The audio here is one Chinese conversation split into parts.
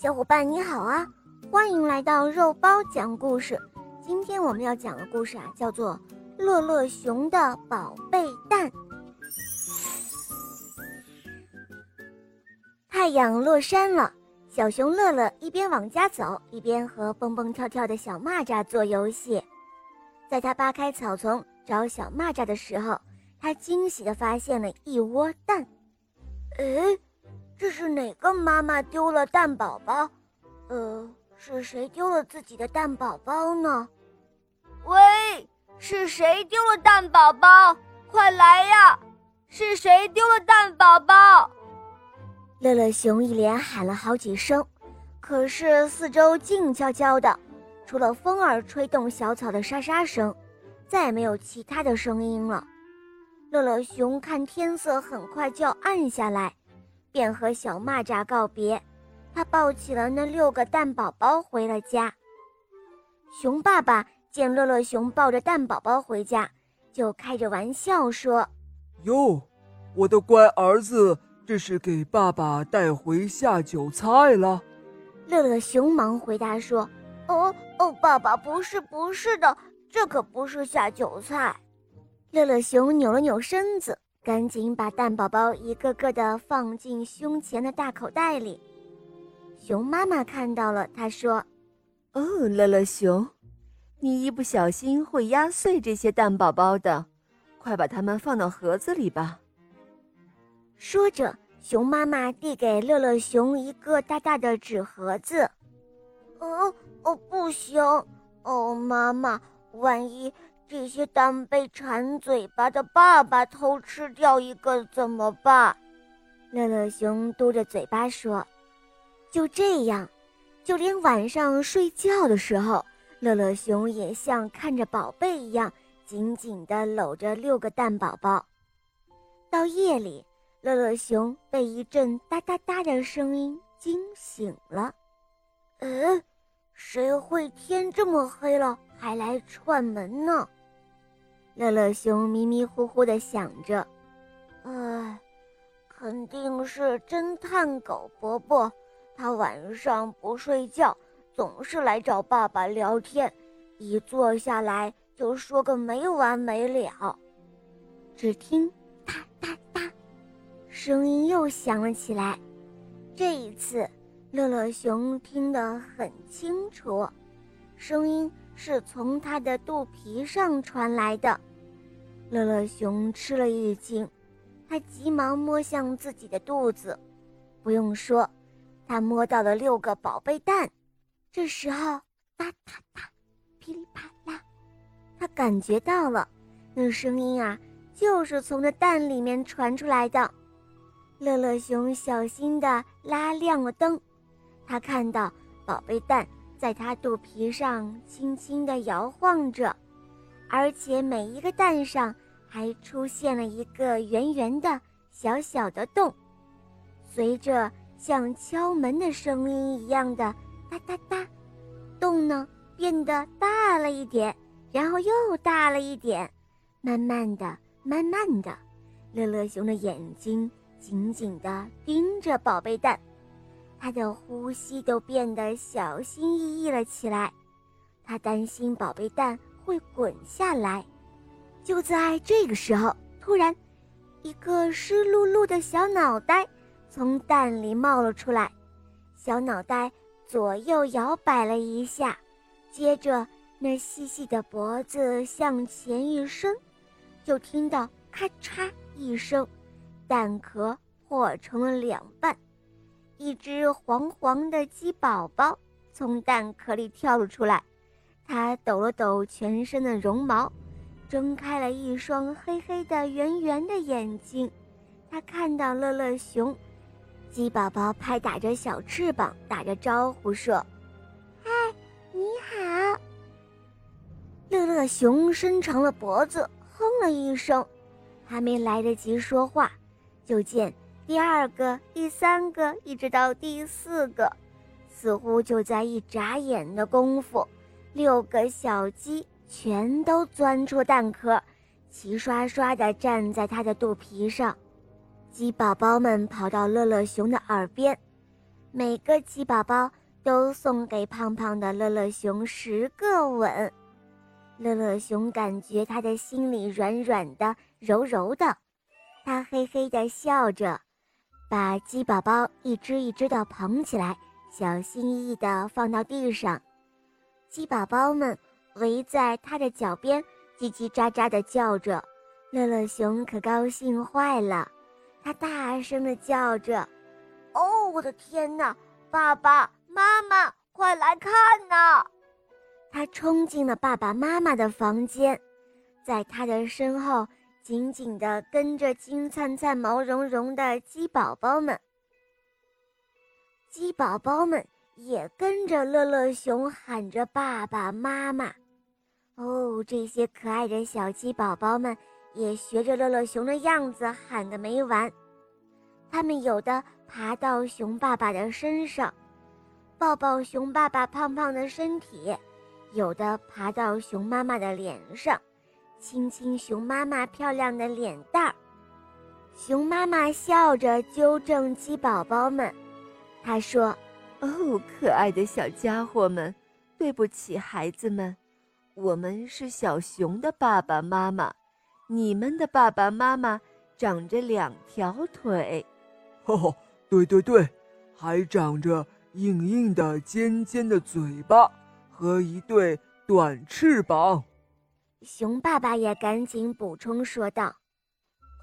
小伙伴你好啊，欢迎来到肉包讲故事。今天我们要讲的故事啊，叫做《乐乐熊的宝贝蛋》。太阳落山了，小熊乐乐一边往家走，一边和蹦蹦跳跳的小蚂蚱做游戏。在他扒开草丛找小蚂蚱的时候，他惊喜地发现了一窝蛋。哎！这是哪个妈妈丢了蛋宝宝？呃，是谁丢了自己的蛋宝宝呢？喂，是谁丢了蛋宝宝？快来呀！是谁丢了蛋宝宝？乐乐熊一连喊了好几声，可是四周静悄悄的，除了风儿吹动小草的沙沙声，再也没有其他的声音了。乐乐熊看天色很快就要暗下来。便和小蚂蚱告别，他抱起了那六个蛋宝宝回了家。熊爸爸见乐乐熊抱着蛋宝宝回家，就开着玩笑说：“哟，我的乖儿子，这是给爸爸带回下酒菜了。”乐乐熊忙回答说：“哦哦，爸爸，不是不是的，这可不是下酒菜。”乐乐熊扭了扭身子。赶紧把蛋宝宝一个个的放进胸前的大口袋里。熊妈妈看到了，她说：“哦，乐乐熊，你一不小心会压碎这些蛋宝宝的，快把它们放到盒子里吧。”说着，熊妈妈递给乐乐熊一个大大的纸盒子。“哦哦，不行，哦，妈妈，万一……”这些蛋被馋嘴巴的爸爸偷吃掉一个怎么办？乐乐熊嘟着嘴巴说：“就这样，就连晚上睡觉的时候，乐乐熊也像看着宝贝一样，紧紧地搂着六个蛋宝宝。到夜里，乐乐熊被一阵哒哒哒的声音惊醒了。呃，谁会天这么黑了还来串门呢？”乐乐熊迷迷糊糊地想着：“哎，肯定是侦探狗伯伯，他晚上不睡觉，总是来找爸爸聊天，一坐下来就说个没完没了。”只听“哒哒哒”，声音又响了起来。这一次，乐乐熊听得很清楚，声音是从他的肚皮上传来的。乐乐熊吃了一惊，他急忙摸向自己的肚子。不用说，他摸到了六个宝贝蛋。这时候，哒哒哒，噼里啪啦，他感觉到了，那声音啊，就是从这蛋里面传出来的。乐乐熊小心地拉亮了灯，他看到宝贝蛋在他肚皮上轻轻地摇晃着。而且每一个蛋上还出现了一个圆圆的小小的洞，随着像敲门的声音一样的哒哒哒，洞呢变得大了一点，然后又大了一点，慢慢的，慢慢的，乐乐熊的眼睛紧紧地盯着宝贝蛋，他的呼吸都变得小心翼翼了起来，他担心宝贝蛋。会滚下来。就在这个时候，突然，一个湿漉漉的小脑袋从蛋里冒了出来。小脑袋左右摇摆了一下，接着那细细的脖子向前一伸，就听到咔嚓一声，蛋壳破成了两半，一只黄黄的鸡宝宝从蛋壳里跳了出来。它抖了抖全身的绒毛，睁开了一双黑黑的、圆圆的眼睛。他看到乐乐熊，鸡宝宝拍打着小翅膀，打着招呼说：“嗨，你好。”乐乐熊伸长了脖子，哼了一声，还没来得及说话，就见第二个、第三个，一直到第四个，似乎就在一眨眼的功夫。六个小鸡全都钻出蛋壳，齐刷刷地站在它的肚皮上。鸡宝宝们跑到乐乐熊的耳边：“每个鸡宝宝都送给胖胖的乐乐熊十个吻。乐乐熊感觉他的心里软软的、柔柔的，他嘿嘿地笑着，把鸡宝宝一只一只地捧起来，小心翼翼地放到地上。鸡宝宝们围在他的脚边，叽叽喳喳地叫着。乐乐熊可高兴坏了，他大声地叫着：“哦，我的天哪！爸爸妈妈，快来看呐！”他冲进了爸爸妈妈的房间，在他的身后紧紧地跟着金灿灿、毛茸茸的鸡宝宝们。鸡宝宝们也跟着乐乐熊喊着“爸爸妈妈”。哦，这些可爱的小鸡宝宝们也学着乐乐熊的样子喊个没完。他们有的爬到熊爸爸的身上，抱抱熊爸爸胖胖的身体。有的爬到熊妈妈的脸上，亲亲熊妈妈漂亮的脸蛋儿。熊妈妈笑着纠正鸡宝宝们，她说：“哦，可爱的小家伙们，对不起，孩子们，我们是小熊的爸爸妈妈，你们的爸爸妈妈长着两条腿。”“哈哈，对对对，还长着硬硬的、尖尖的嘴巴。”和一对短翅膀，熊爸爸也赶紧补充说道：“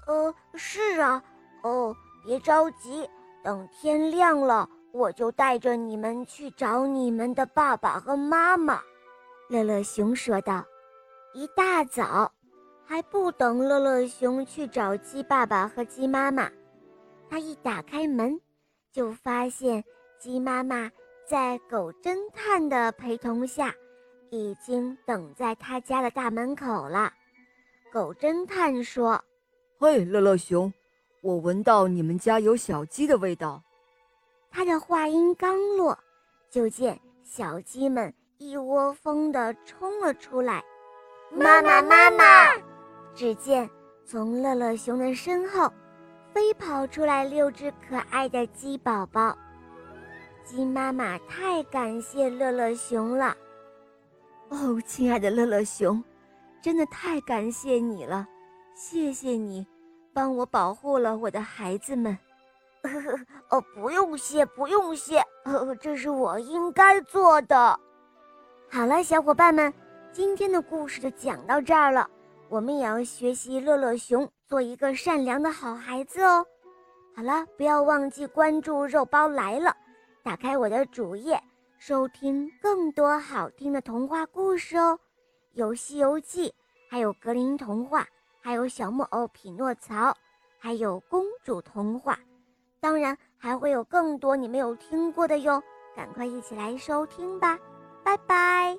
呃，是啊，哦，别着急，等天亮了，我就带着你们去找你们的爸爸和妈妈。”乐乐熊说道。一大早，还不等乐乐熊去找鸡爸爸和鸡妈妈，他一打开门，就发现鸡妈妈。在狗侦探的陪同下，已经等在他家的大门口了。狗侦探说：“嘿，乐乐熊，我闻到你们家有小鸡的味道。”他的话音刚落，就见小鸡们一窝蜂地冲了出来。妈妈，妈妈！只见从乐乐熊的身后，飞跑出来六只可爱的鸡宝宝。鸡妈妈太感谢乐乐熊了，哦，亲爱的乐乐熊，真的太感谢你了，谢谢你，帮我保护了我的孩子们。呵 呵哦，不用谢，不用谢，这是我应该做的。好了，小伙伴们，今天的故事就讲到这儿了，我们也要学习乐乐熊，做一个善良的好孩子哦。好了，不要忘记关注肉包来了。打开我的主页，收听更多好听的童话故事哦，有《西游记》，还有格林童话，还有小木偶匹诺曹，还有公主童话，当然还会有更多你没有听过的哟，赶快一起来收听吧，拜拜。